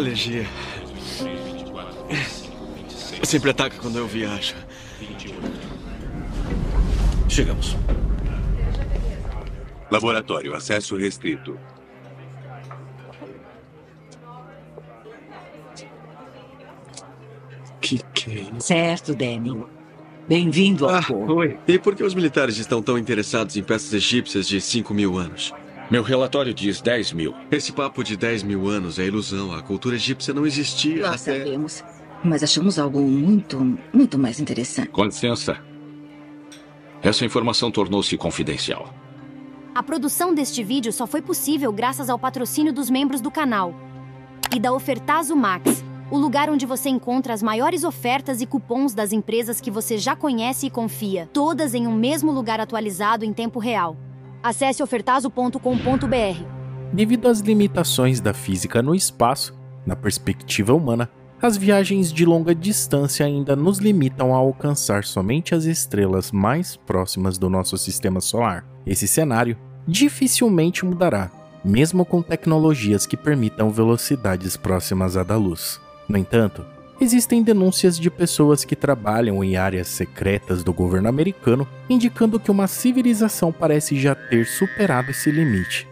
Alergia. Sempre ataca quando eu viajo. Chegamos. Laboratório, acesso restrito. Que que é isso? Certo, Danny. Bem-vindo ao Ah, povo. oi. E por que os militares estão tão interessados em peças egípcias de 5 mil anos? Meu relatório diz 10 mil. Esse papo de 10 mil anos é ilusão. A cultura egípcia não existia Nós até... sabemos. Mas achamos algo muito, muito mais interessante. Com licença. Essa informação tornou-se confidencial. A produção deste vídeo só foi possível graças ao patrocínio dos membros do canal e da Ofertazo Max, o lugar onde você encontra as maiores ofertas e cupons das empresas que você já conhece e confia, todas em um mesmo lugar atualizado em tempo real. Acesse ofertazo.com.br. Devido às limitações da física no espaço, na perspectiva humana, as viagens de longa distância ainda nos limitam a alcançar somente as estrelas mais próximas do nosso sistema solar. Esse cenário dificilmente mudará, mesmo com tecnologias que permitam velocidades próximas à da luz. No entanto, existem denúncias de pessoas que trabalham em áreas secretas do governo americano indicando que uma civilização parece já ter superado esse limite.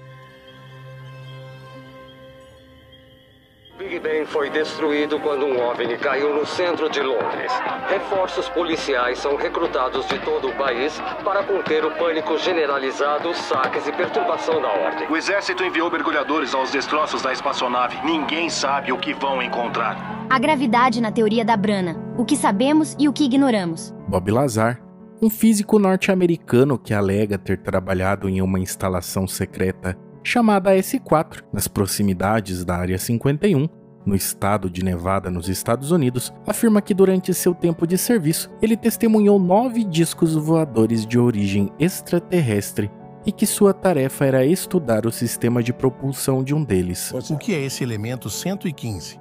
Big Ben foi destruído quando um OVNI caiu no centro de Londres. Reforços policiais são recrutados de todo o país para conter o pânico generalizado, saques e perturbação da ordem. O exército enviou mergulhadores aos destroços da espaçonave. Ninguém sabe o que vão encontrar. A gravidade na teoria da Brana, o que sabemos e o que ignoramos. Bob Lazar, um físico norte-americano que alega ter trabalhado em uma instalação secreta chamada S4 nas proximidades da Área 51, no estado de Nevada, nos Estados Unidos, afirma que durante seu tempo de serviço ele testemunhou nove discos voadores de origem extraterrestre e que sua tarefa era estudar o sistema de propulsão de um deles. O que é esse elemento 115?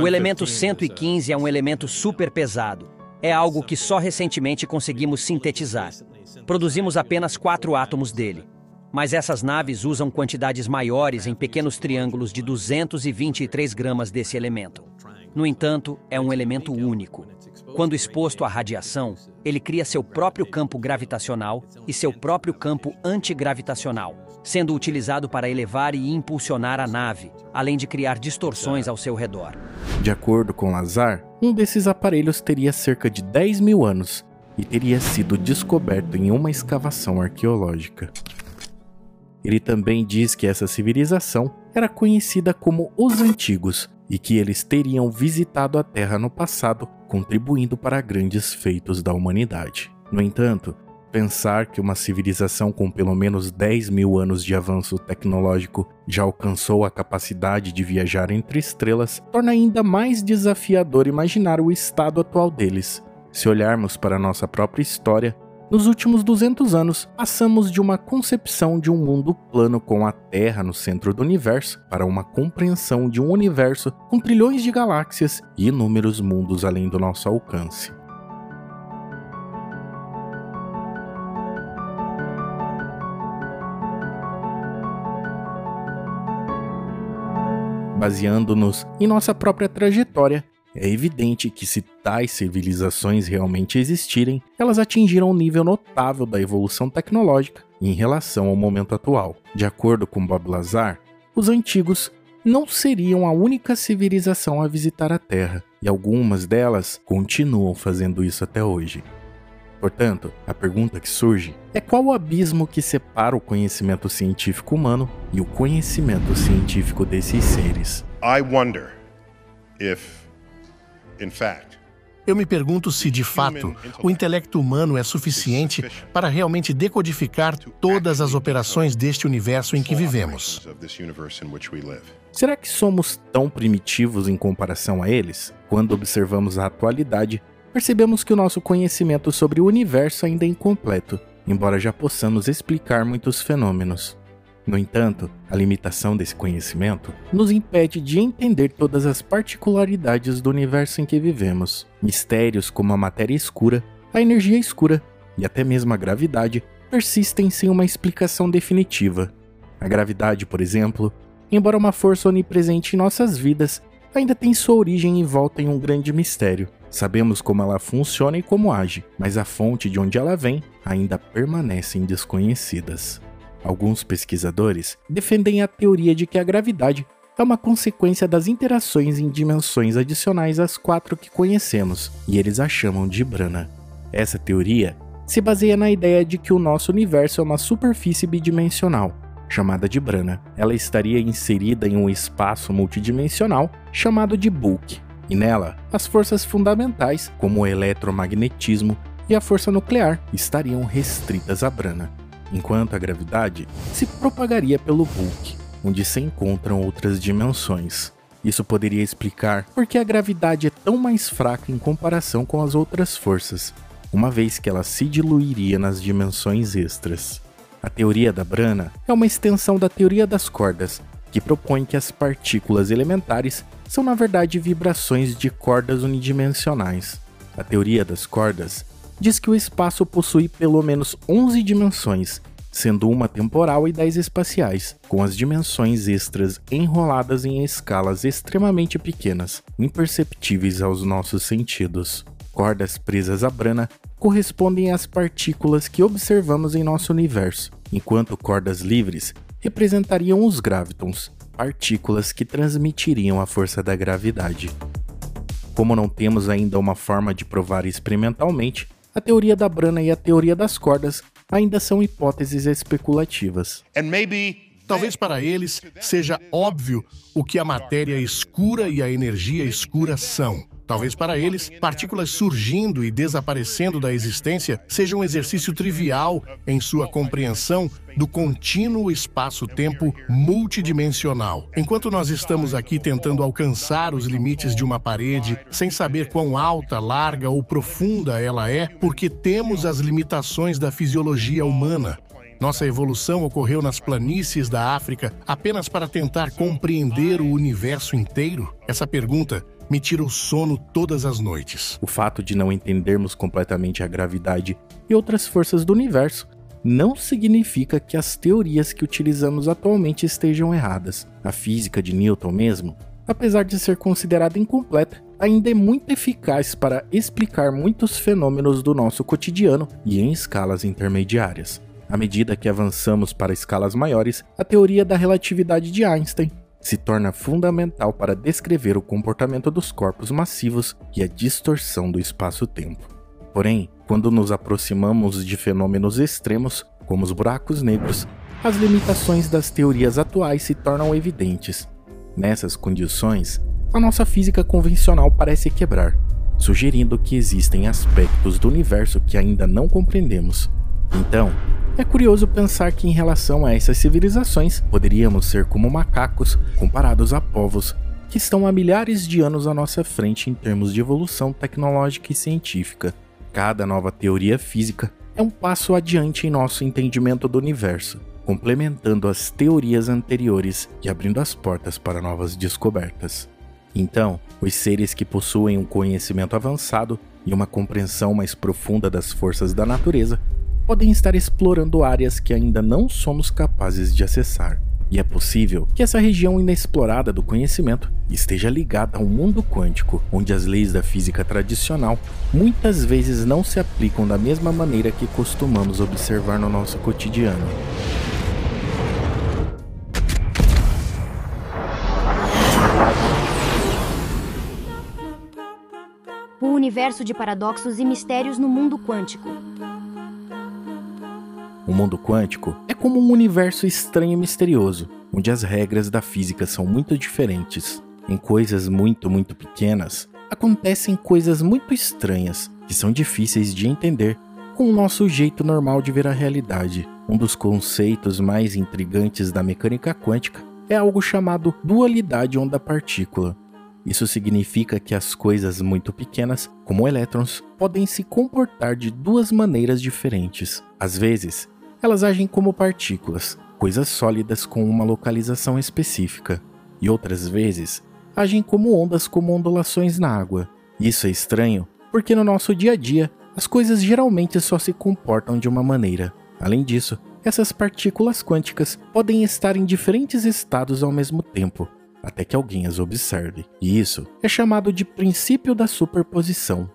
O elemento 115 é um elemento super pesado. É algo que só recentemente conseguimos sintetizar. Produzimos apenas quatro átomos dele. Mas essas naves usam quantidades maiores em pequenos triângulos de 223 gramas desse elemento. No entanto, é um elemento único. Quando exposto à radiação, ele cria seu próprio campo gravitacional e seu próprio campo antigravitacional, sendo utilizado para elevar e impulsionar a nave, além de criar distorções ao seu redor. De acordo com Lazar, um desses aparelhos teria cerca de 10 mil anos e teria sido descoberto em uma escavação arqueológica. Ele também diz que essa civilização era conhecida como os Antigos e que eles teriam visitado a Terra no passado, contribuindo para grandes feitos da humanidade. No entanto, pensar que uma civilização com pelo menos 10 mil anos de avanço tecnológico já alcançou a capacidade de viajar entre estrelas torna ainda mais desafiador imaginar o estado atual deles. Se olharmos para nossa própria história, nos últimos 200 anos, passamos de uma concepção de um mundo plano com a Terra no centro do universo para uma compreensão de um universo com trilhões de galáxias e inúmeros mundos além do nosso alcance. Baseando-nos em nossa própria trajetória, é evidente que se tais civilizações realmente existirem, elas atingiram um nível notável da evolução tecnológica em relação ao momento atual. De acordo com Bob Lazar, os antigos não seriam a única civilização a visitar a Terra, e algumas delas continuam fazendo isso até hoje. Portanto, a pergunta que surge é qual o abismo que separa o conhecimento científico humano e o conhecimento científico desses seres. I wonder if Eu me pergunto se, de fato, o intelecto humano é suficiente para realmente decodificar todas as operações deste universo em que vivemos. Será que somos tão primitivos em comparação a eles? Quando observamos a atualidade, percebemos que o nosso conhecimento sobre o universo ainda é incompleto, embora já possamos explicar muitos fenômenos. No entanto, a limitação desse conhecimento nos impede de entender todas as particularidades do universo em que vivemos. Mistérios como a matéria escura, a energia escura e até mesmo a gravidade persistem sem uma explicação definitiva. A gravidade, por exemplo, embora uma força onipresente em nossas vidas, ainda tem sua origem e volta em um grande mistério. Sabemos como ela funciona e como age, mas a fonte de onde ela vem ainda permanecem desconhecidas. Alguns pesquisadores defendem a teoria de que a gravidade é uma consequência das interações em dimensões adicionais às quatro que conhecemos, e eles a chamam de Brana. Essa teoria se baseia na ideia de que o nosso universo é uma superfície bidimensional, chamada de Brana. Ela estaria inserida em um espaço multidimensional chamado de bulk, e nela as forças fundamentais, como o eletromagnetismo e a força nuclear, estariam restritas à Brana, enquanto a gravidade se propagaria pelo bulk, onde se encontram outras dimensões. Isso poderia explicar por que a gravidade é tão mais fraca em comparação com as outras forças, uma vez que ela se diluiria nas dimensões extras. A teoria da Brana é uma extensão da teoria das cordas, que propõe que as partículas elementares são na verdade vibrações de cordas unidimensionais. A teoria das cordas diz que o espaço possui pelo menos 11 dimensões, sendo uma temporal e 10 espaciais, com as dimensões extras enroladas em escalas extremamente pequenas, imperceptíveis aos nossos sentidos. Cordas presas à brana correspondem às partículas que observamos em nosso universo, enquanto cordas livres representariam os gravitons, partículas que transmitiriam a força da gravidade. Como não temos ainda uma forma de provar experimentalmente, a teoria da brana e a teoria das cordas ainda são hipóteses especulativas. Talvez para eles seja óbvio o que a matéria escura e a energia escura são. Talvez para eles, partículas surgindo e desaparecendo da existência seja um exercício trivial em sua compreensão do contínuo espaço-tempo multidimensional. Enquanto nós estamos aqui tentando alcançar os limites de uma parede sem saber quão alta, larga ou profunda ela é, porque temos as limitações da fisiologia humana. Nossa evolução ocorreu nas planícies da África apenas para tentar compreender o universo inteiro? Essa pergunta me tira o sono todas as noites. O fato de não entendermos completamente a gravidade e outras forças do universo não significa que as teorias que utilizamos atualmente estejam erradas. A física de Newton mesmo, apesar de ser considerada incompleta, ainda é muito eficaz para explicar muitos fenômenos do nosso cotidiano e em escalas intermediárias. À medida que avançamos para escalas maiores, a teoria da relatividade de Einstein se torna fundamental para descrever o comportamento dos corpos massivos e a distorção do espaço-tempo. Porém, quando nos aproximamos de fenômenos extremos, como os buracos negros, as limitações das teorias atuais se tornam evidentes. Nessas condições, a nossa física convencional parece quebrar, sugerindo que existem aspectos do universo que ainda não compreendemos. Então, é curioso pensar que, em relação a essas civilizações, poderíamos ser como macacos comparados a povos que estão há milhares de anos à nossa frente em termos de evolução tecnológica e científica. Cada nova teoria física é um passo adiante em nosso entendimento do universo, complementando as teorias anteriores e abrindo as portas para novas descobertas. Então, os seres que possuem um conhecimento avançado e uma compreensão mais profunda das forças da natureza podem estar explorando áreas que ainda não somos capazes de acessar. E é possível que essa região inexplorada do conhecimento esteja ligada ao mundo quântico, onde as leis da física tradicional muitas vezes não se aplicam da mesma maneira que costumamos observar no nosso cotidiano. O universo de paradoxos e mistérios no mundo quântico. O mundo quântico é como um universo estranho e misterioso, onde as regras da física são muito diferentes. Em coisas muito, muito pequenas, acontecem coisas muito estranhas que são difíceis de entender com o nosso jeito normal de ver a realidade. Um dos conceitos mais intrigantes da mecânica quântica é algo chamado dualidade onda-partícula. Isso significa que as coisas muito pequenas, como elétrons, podem se comportar de duas maneiras diferentes. Às vezes, elas agem como partículas, coisas sólidas com uma localização específica, e outras vezes agem como ondas como ondulações na água. Isso é estranho porque no nosso dia a dia as coisas geralmente só se comportam de uma maneira. Além disso, essas partículas quânticas podem estar em diferentes estados ao mesmo tempo. até que alguém as observe. E isso é chamado de princípio da superposição.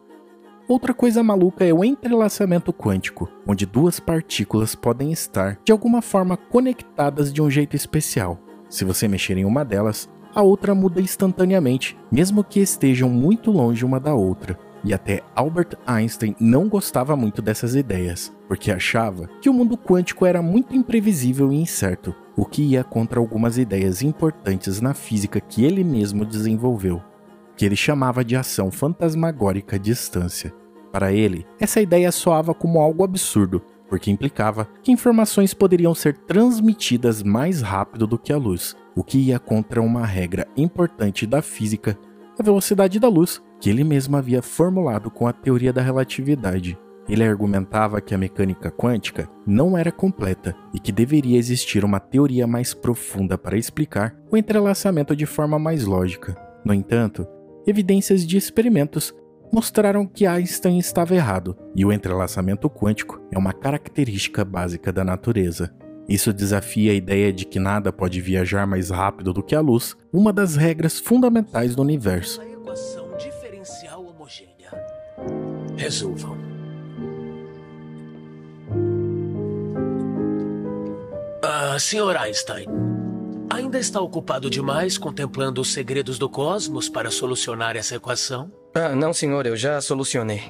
Outra coisa maluca é o entrelaçamento quântico, onde duas partículas podem estar de alguma forma conectadas de um jeito especial. Se você mexer em uma delas, a outra muda instantaneamente, mesmo que estejam muito longe uma da outra. E até Albert Einstein não gostava muito dessas ideias, porque achava que o mundo quântico era muito imprevisível e incerto, o que ia contra algumas ideias importantes na física que ele mesmo desenvolveu, que ele chamava de ação fantasmagórica à distância. Para ele, essa ideia soava como algo absurdo, porque implicava que informações poderiam ser transmitidas mais rápido do que a luz, o que ia contra uma regra importante da física, a velocidade da luz, que ele mesmo havia formulado com a teoria da relatividade. Ele argumentava que a mecânica quântica não era completa e que deveria existir uma teoria mais profunda para explicar o entrelaçamento de forma mais lógica. No entanto, evidências de experimentos mostraram que Einstein estava errado e o entrelaçamento quântico é uma característica básica da natureza. Isso desafia a ideia de que nada pode viajar mais rápido do que a luz, uma das regras fundamentais do universo. equação diferencial homogênea. Resolvam. Ah, Sr. Einstein, ainda está ocupado demais contemplando os segredos do cosmos para solucionar essa equação? Ah, não, senhor, eu já solucionei.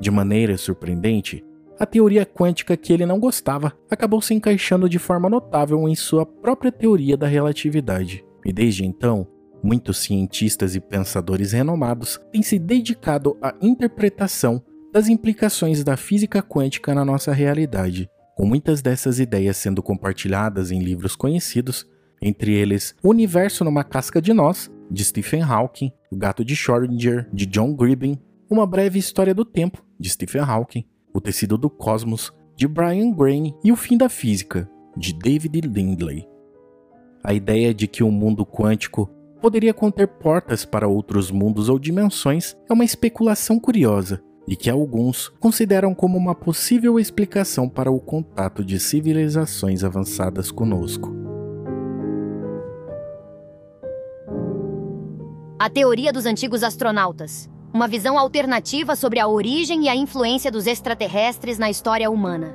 De maneira surpreendente, a teoria quântica que ele não gostava acabou se encaixando de forma notável em sua própria teoria da relatividade. E desde então, muitos cientistas e pensadores renomados têm se dedicado à interpretação das implicações da física quântica na nossa realidade, com muitas dessas ideias sendo compartilhadas em livros conhecidos, entre eles O Universo numa Casca de Nós, de Stephen Hawking, O Gato de Schrödinger, de John Gribben, Uma Breve História do Tempo, de Stephen Hawking, O Tecido do Cosmos, de Brian Greene e O Fim da Física, de David Lindley. A ideia de que o mundo quântico poderia conter portas para outros mundos ou dimensões é uma especulação curiosa e que alguns consideram como uma possível explicação para o contato de civilizações avançadas conosco. A teoria dos antigos astronautas. Uma visão alternativa sobre a origem e a influência dos extraterrestres na história humana.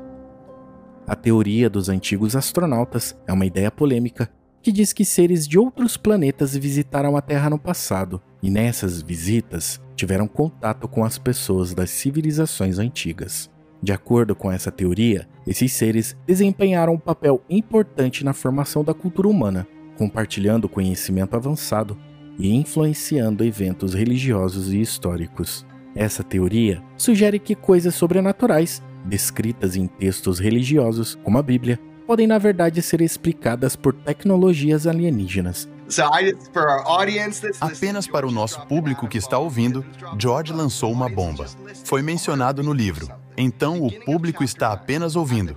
A teoria dos antigos astronautas é uma ideia polêmica que diz que seres de outros planetas visitaram a Terra no passado e nessas visitas tiveram contato com as pessoas das civilizações antigas. De acordo com essa teoria, esses seres desempenharam um papel importante na formação da cultura humana, compartilhando conhecimento avançado e influenciando eventos religiosos e históricos. Essa teoria sugere que coisas sobrenaturais, descritas em textos religiosos, como a Bíblia, podem na verdade ser explicadas por tecnologias alienígenas. Apenas para o nosso público que está ouvindo, George lançou uma bomba. Foi mencionado no livro. Então o público está apenas ouvindo.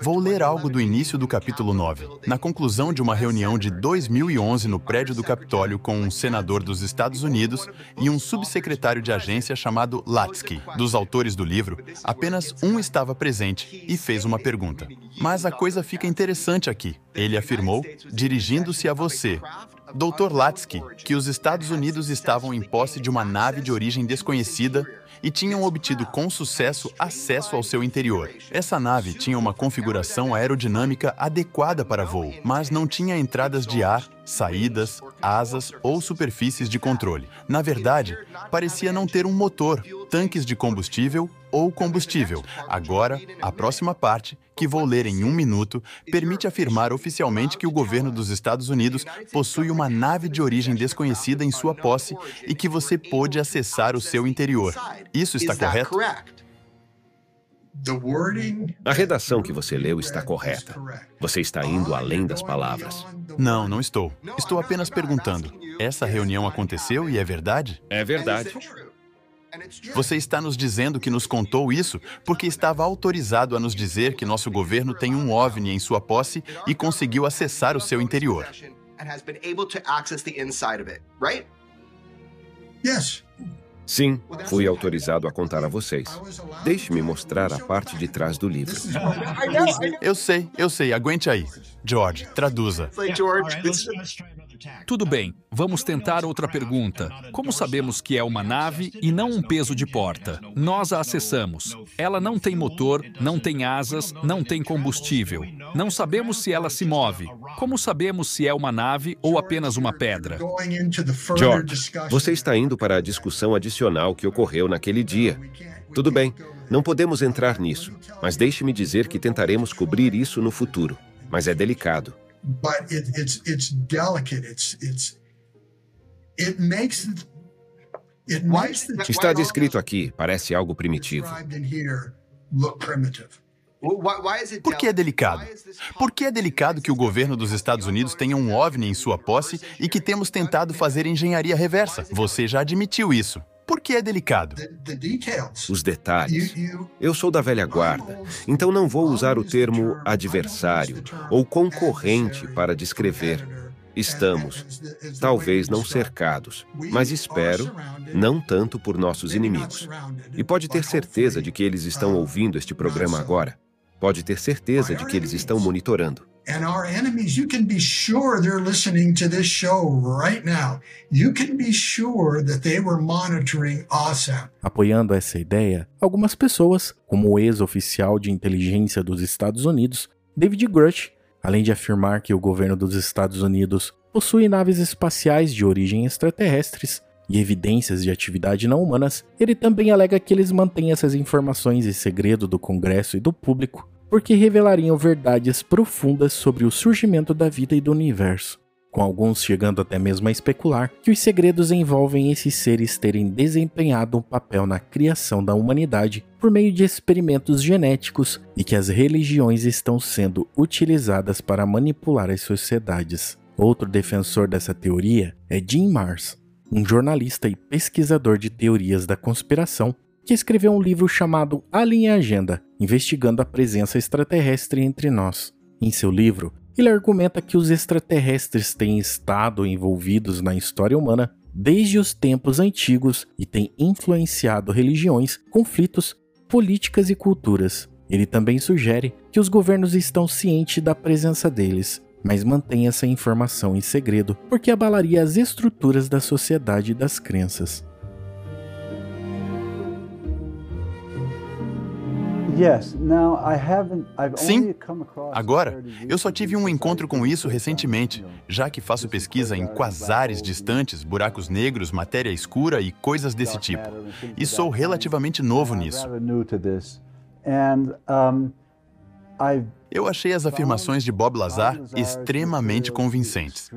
Vou ler algo do início do capítulo 9. Na conclusão de uma reunião de 2011 no prédio do Capitólio com um senador dos Estados Unidos e um subsecretário de agência chamado Latsky, dos autores do livro, apenas um estava presente e fez uma pergunta. Mas a coisa fica interessante aqui. Ele afirmou, dirigindo-se a você, Dr. Latsky, que os Estados Unidos estavam em posse de uma nave de origem desconhecida e tinham obtido com sucesso acesso ao seu interior. Essa nave tinha uma configuração aerodinâmica adequada para voo, mas não tinha entradas de ar, saídas, asas ou superfícies de controle. Na verdade, parecia não ter um motor, tanques de combustível ou combustível. Agora, a próxima parte, que vou ler em um minuto, permite afirmar oficialmente que o governo dos Estados Unidos possui uma nave de origem desconhecida em sua posse e que você pôde acessar o seu interior. Isso está correto? A redação que você leu está correta. Você está indo além das palavras. Não, não estou. Estou apenas perguntando. Essa reunião aconteceu e é verdade? É verdade. Você está nos dizendo que nos contou isso porque estava autorizado a nos dizer que nosso governo tem um OVNI em sua posse e conseguiu acessar o seu interior. Sim, fui autorizado a contar a vocês. Deixe-me mostrar a parte de trás do livro. Eu sei, eu sei, aguente aí. George, traduza. Tudo bem, vamos tentar outra pergunta. Como sabemos que é uma nave e não um peso de porta? Nós a acessamos. Ela não tem motor, não tem asas, não tem combustível. Não sabemos se ela se move. Como sabemos se é uma nave ou apenas uma pedra? George, você está indo para a discussão adicional que ocorreu naquele dia. Tudo bem, não podemos entrar nisso, mas deixe-me dizer que tentaremos cobrir isso no futuro. Mas é delicado. But it, it's it's delicate. It's it's it makes it makes the Está descrito aqui, parece algo primitivo. described in here look primitive. Por que é delicado? Por que é delicado que o governo dos Estados Unidos tenha um OVNI em sua posse e que temos tentado fazer engenharia reversa? Você já admitiu isso. Por que é delicado? Os detalhes. Eu sou da velha guarda, então não vou usar o termo adversário ou concorrente para descrever. Estamos, talvez não cercados, mas espero, não tanto por nossos inimigos. E pode ter certeza de que eles estão ouvindo este programa agora. Pode ter certeza de que eles estão monitorando. And our enemies, you can be sure they're listening to this show right now. You can be sure that they were monitoring. Apoiando essa ideia, algumas pessoas, como o ex-oficial de inteligência dos Estados Unidos, David Grush, além de afirmar que o governo dos Estados Unidos possui naves espaciais de origem extraterrestres e evidências de atividade não humanas, ele também alega que eles mantêm essas informações em segredo do Congresso e do público porque revelariam verdades profundas sobre o surgimento da vida e do universo, com alguns chegando até mesmo a especular que os segredos envolvem esses seres terem desempenhado um papel na criação da humanidade por meio de experimentos genéticos e que as religiões estão sendo utilizadas para manipular as sociedades. Outro defensor dessa teoria é Jim Mars, um jornalista e pesquisador de teorias da conspiração que escreveu um livro chamado Alien e Agenda, investigando a presença extraterrestre entre nós. Em seu livro, ele argumenta que os extraterrestres têm estado envolvidos na história humana desde os tempos antigos e têm influenciado religiões, conflitos, políticas e culturas. Ele também sugere que os governos estão cientes da presença deles, mas mantêm essa informação em segredo porque abalaria as estruturas da sociedade e das crenças. Sim. Agora, eu só tive um encontro com isso recentemente, já que faço pesquisa em quasares distantes, buracos negros, matéria escura e coisas desse tipo. E sou relativamente novo nisso. Eu achei as afirmações de Bob Lazar extremamente convincentes.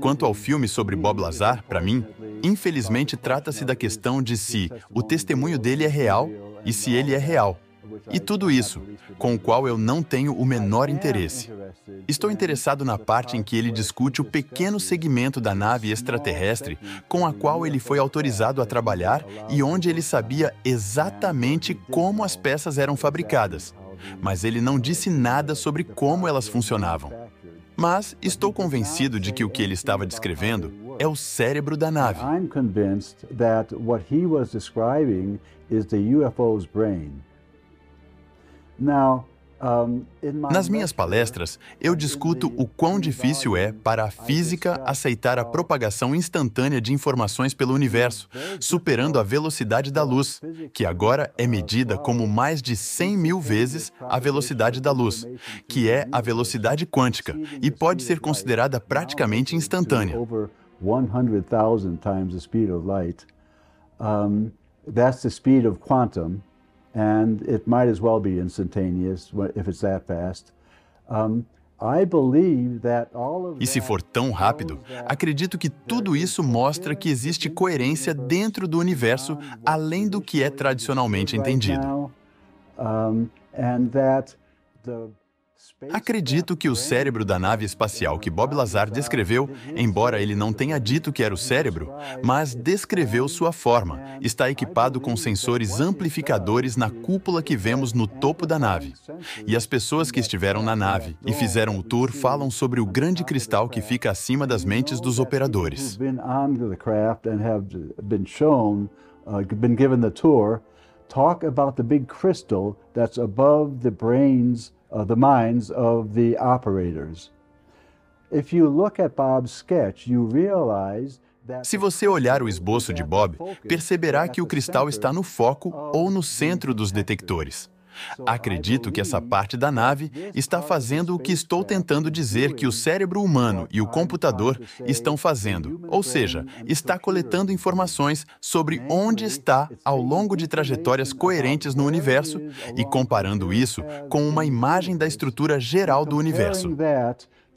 Quanto ao filme sobre Bob Lazar, para mim, infelizmente trata-se da questão de se o testemunho dele é real e se ele é real. E tudo isso, com o qual eu não tenho o menor interesse. Estou interessado na parte em que ele discute o pequeno segmento da nave extraterrestre com a qual ele foi autorizado a trabalhar e onde ele sabia exatamente como as peças eram fabricadas. Mas ele não disse nada sobre como elas funcionavam. Mas estou convencido de que o que ele estava descrevendo é o cérebro da nave. Now, nas minhas palestras, eu discuto o quão difícil é para a física aceitar a propagação instantânea de informações pelo universo, superando a velocidade da luz, que agora é medida como mais de 100 mil vezes a velocidade da luz, que é a velocidade quântica e pode ser considerada praticamente instantânea. That's the speed of quantum and it might as well be instantaneous if it's that fast. Um, e se for tão rápido, acredito que tudo isso mostra que existe coerência dentro do universo além do que é tradicionalmente entendido. Acredito que o cérebro da nave espacial que Bob Lazar descreveu, embora ele não tenha dito que era o cérebro, mas descreveu sua forma, está equipado com sensores amplificadores na cúpula que vemos no topo da nave. E as pessoas que estiveram na nave e fizeram o tour falam sobre o grande cristal que fica acima das mentes dos operadores. talk about the big crystal that's above the brains, uh, the minds of the operators. If you look at Bob's sketch, you realize Se você olhar o esboço de Bob, perceberá que o cristal está no foco ou no centro dos detectores. Acredito que essa parte da nave está fazendo o que estou tentando dizer que o cérebro humano e o computador estão fazendo, ou seja, está coletando informações sobre onde está ao longo de trajetórias coerentes no universo e comparando isso com uma imagem da estrutura geral do universo.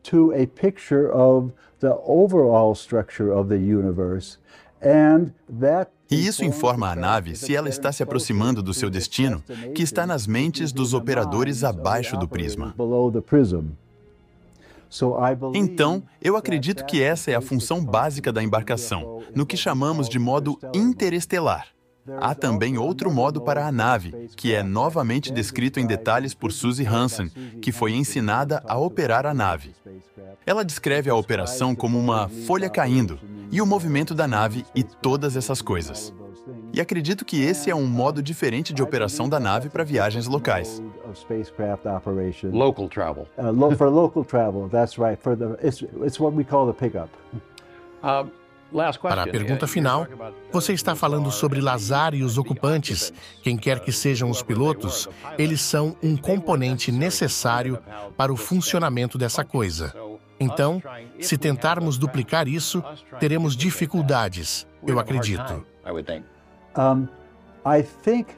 to a picture of the overall structure of the universe. And that E isso informa a nave se ela está se aproximando do seu destino, que está nas mentes dos operadores abaixo do prisma. Então, eu acredito que essa é a função básica da embarcação, no que chamamos de modo interestelar. Há também outro modo para a nave, que é novamente descrito em detalhes por Suzy Hansen, que foi ensinada a operar a nave. Ela descreve a operação como uma folha caindo e o movimento da nave e todas essas coisas. E acredito que esse é um modo diferente de operação da nave para viagens locais. Local travel. Uh, lo for local travel, that's right. For the, it's, it's what we call the pickup. Uh, para a pergunta final, você está falando sobre Lazar e os ocupantes. Quem quer que sejam os pilotos, eles são um componente necessário para o funcionamento dessa coisa. Então, se tentarmos duplicar isso, teremos dificuldades, eu acredito.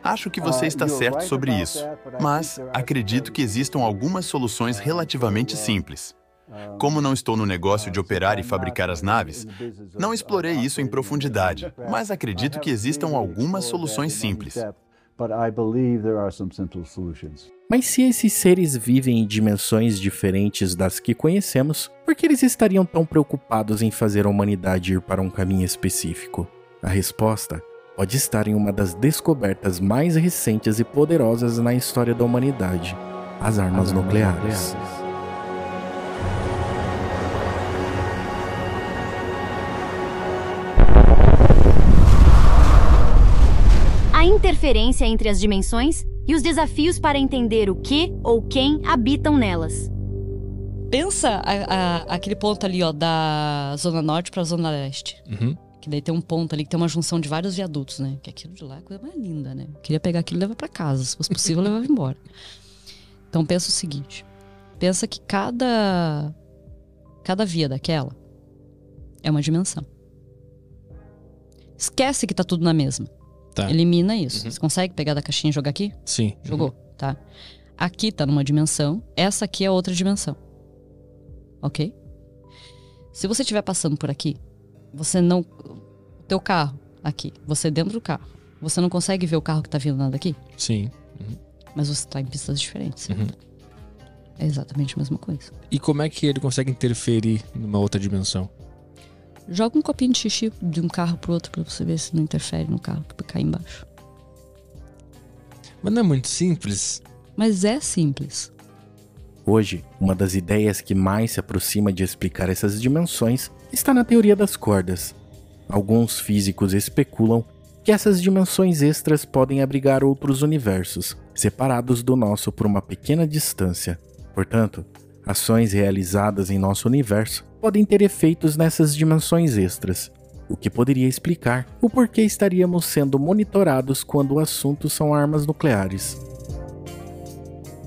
Acho que você está certo sobre isso, mas acredito que existam algumas soluções relativamente simples. Como não estou no negócio de operar e fabricar as naves, não explorei isso em profundidade, mas acredito que existam algumas soluções simples. Mas se esses seres vivem em dimensões diferentes das que conhecemos, por que eles estariam tão preocupados em fazer a humanidade ir para um caminho específico? A resposta pode estar em uma das descobertas mais recentes e poderosas na história da humanidade: as armas, nucleares. a interferência entre as dimensões e os desafios para entender o que ou quem habitam nelas. Pensa a, a, aquele ponto ali, ó, da Zona Norte para a Zona Leste. Uhum. Que daí tem um ponto ali que tem uma junção de vários viadutos, né? Que aquilo de lá é a coisa mais linda, né? queria pegar aquilo e levar para casa. Se fosse possível, eu levava embora. Então pensa o seguinte: pensa que cada cada via daquela é uma dimensão. Esquece que tá tudo na mesma. Tá. Elimina isso. Uhum. Você consegue pegar da caixinha e jogar aqui? Sim. Jogou, tá? Aqui tá numa dimensão, essa aqui é outra dimensão. Ok? Se você estiver passando por aqui, você não. O teu carro, aqui, você dentro do carro, você não consegue ver o carro que tá vindo nada daqui? Sim. Uhum. Mas você tá em pistas diferentes. Uhum. É exatamente a mesma coisa. E como é que ele consegue interferir numa outra dimensão? Joga um copinho de xixi de um carro pro outro pra você ver se não interfere no carro que cai embaixo. Mas não é muito simples? Mas é simples. Hoje, uma das ideias que mais se aproxima de explicar essas dimensões está na teoria das cordas. Alguns físicos especulam que essas dimensões extras podem abrigar outros universos, separados do nosso por uma pequena distância. Portanto, ações realizadas em nosso universo podem ter efeitos nessas dimensões extras, o que poderia explicar o porquê estaríamos sendo monitorados quando o assunto são armas nucleares.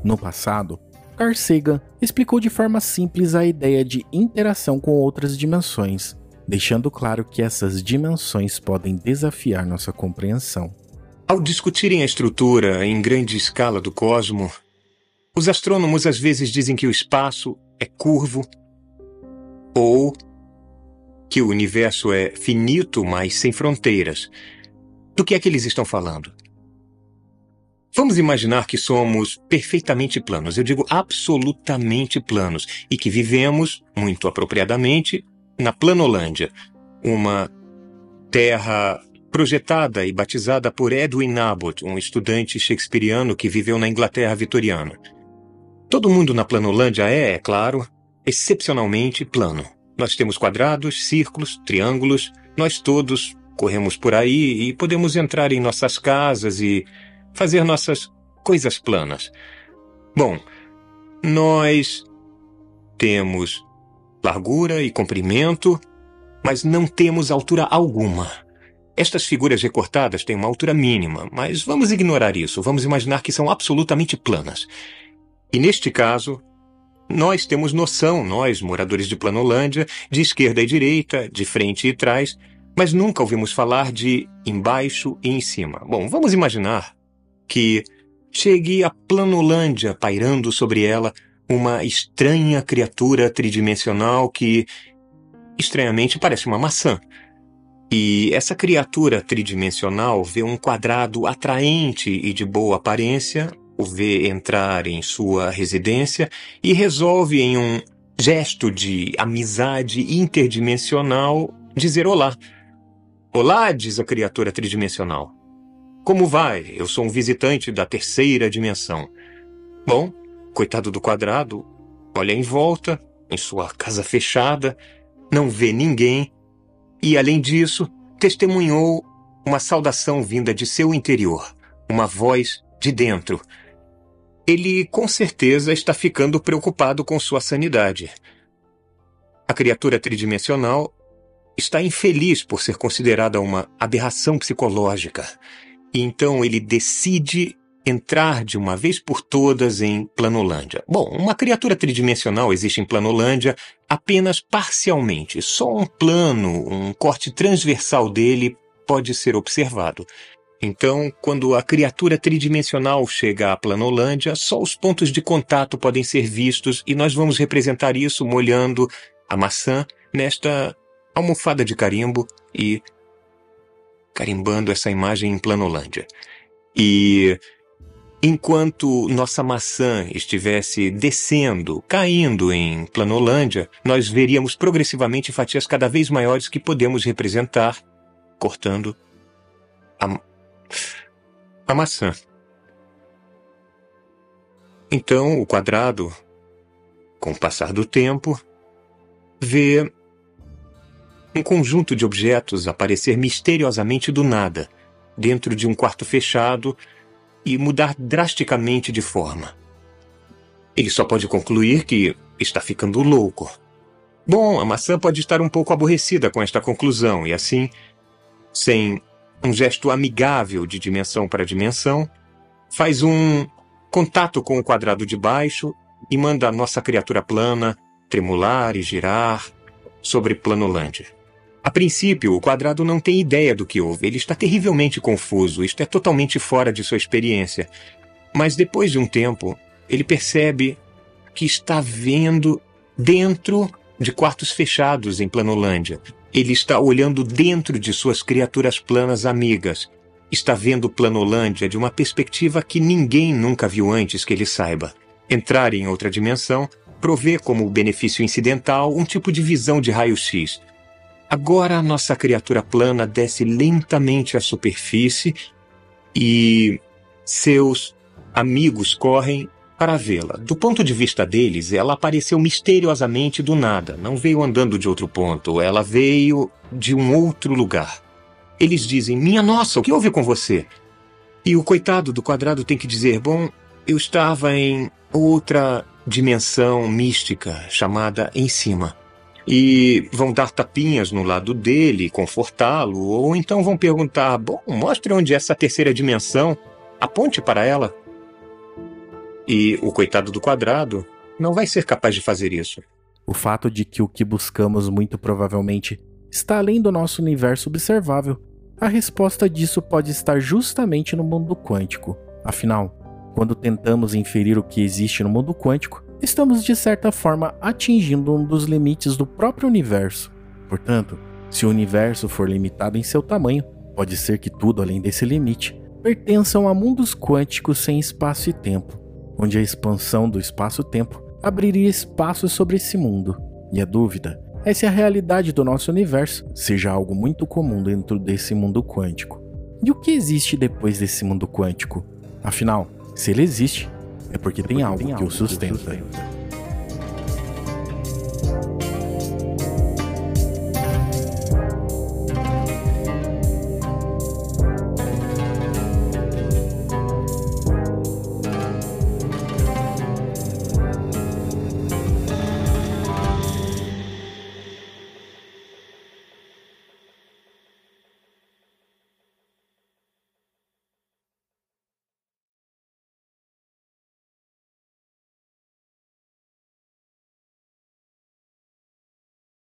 No passado, Carl Sagan explicou de forma simples a ideia de interação com outras dimensões, deixando claro que essas dimensões podem desafiar nossa compreensão. Ao discutirem a estrutura em grande escala do cosmo, os astrônomos às vezes dizem que o espaço é curvo ou que o universo é finito, mas sem fronteiras. Do que é que eles estão falando? Vamos imaginar que somos perfeitamente planos, eu digo absolutamente planos, e que vivemos, muito apropriadamente, na Planolândia, uma terra projetada e batizada por Edwin Abbott, um estudante shakespeariano que viveu na Inglaterra vitoriana. Todo mundo na Planolândia é, é claro, excepcionalmente plano. Nós temos quadrados, círculos, triângulos, nós todos corremos por aí e podemos entrar em nossas casas e fazer nossas coisas planas. Bom, nós temos largura e comprimento, mas não temos altura alguma. Estas figuras recortadas têm uma altura mínima, mas vamos ignorar isso. Vamos imaginar que são absolutamente planas. E neste caso, nós temos noção, nós, moradores de Planolândia, de esquerda e direita, de frente e trás, mas nunca ouvimos falar de embaixo e em cima. Bom, vamos imaginar que chegue a Planolândia pairando sobre ela uma estranha criatura tridimensional que, estranhamente, parece uma maçã. E essa criatura tridimensional vê um quadrado atraente e de boa aparência, o vê entrar em sua residência e resolve, em um gesto de amizade interdimensional, dizer olá. Olá, diz a criatura tridimensional. Como vai? Eu sou um visitante da terceira dimensão. Bom, coitado do quadrado, olha em volta, em sua casa fechada, não vê ninguém e, além disso, testemunhou uma saudação vinda de seu interior, uma voz de dentro. Ele com certeza está ficando preocupado com sua sanidade. A criatura tridimensional está infeliz por ser considerada uma aberração psicológica. E então ele decide entrar de uma vez por todas em Planolândia. Bom, uma criatura tridimensional existe em Planolândia apenas parcialmente. Só um plano, um corte transversal dele pode ser observado. Então, quando a criatura tridimensional chega à Planolândia, só os pontos de contato podem ser vistos e nós vamos representar isso molhando a maçã nesta almofada de carimbo e carimbando essa imagem em Planolândia. E Enquanto nossa maçã estivesse descendo, caindo em Planolândia, nós veríamos progressivamente fatias cada vez maiores que podemos representar, cortando a, a maçã. Então, o quadrado, com o passar do tempo, vê um conjunto de objetos aparecer misteriosamente do nada, dentro de um quarto fechado e mudar drasticamente de forma. Ele só pode concluir que está ficando louco. Bom, a maçã pode estar um pouco aborrecida com esta conclusão e assim, sem um gesto amigável de dimensão para dimensão, faz um contato com o quadrado de baixo e manda a nossa criatura plana tremular e girar sobre Planolândia. A princípio, o quadrado não tem ideia do que houve. Ele está terrivelmente confuso. Isto é totalmente fora de sua experiência. Mas depois de um tempo, ele percebe que está vendo dentro de quartos fechados em Planolândia. Ele está olhando dentro de suas criaturas planas amigas. Está vendo Planolândia de uma perspectiva que ninguém nunca viu antes que ele saiba. Entrar em outra dimensão provê como benefício incidental um tipo de visão de raio-x Agora a nossa criatura plana desce lentamente à superfície e seus amigos correm para vê-la. Do ponto de vista deles, ela apareceu misteriosamente do nada, não veio andando de outro ponto, ela veio de um outro lugar. Eles dizem: Minha nossa, o que houve com você? E o coitado do quadrado tem que dizer: Bom, eu estava em outra dimensão mística chamada em cima e vão dar tapinhas no lado dele, confortá-lo, ou então vão perguntar: bom, mostre onde é essa terceira dimensão, aponte para ela. E o coitado do quadrado não vai ser capaz de fazer isso. O fato de que o que buscamos muito provavelmente está além do nosso universo observável. A resposta disso pode estar justamente no mundo quântico. Afinal, quando tentamos inferir o que existe no mundo quântico, estamos de certa forma atingindo um dos limites do próprio universo. Portanto, se o universo for limitado em seu tamanho, pode ser que tudo além desse limite pertençam a mundos quânticos sem espaço e tempo, onde a expansão do espaço-tempo abriria espaço sobre esse mundo. E a dúvida é se a realidade do nosso universo seja algo muito comum dentro desse mundo quântico. E o que existe depois desse mundo quântico? Afinal, se ele existe, é porque tem algo que o sustenta.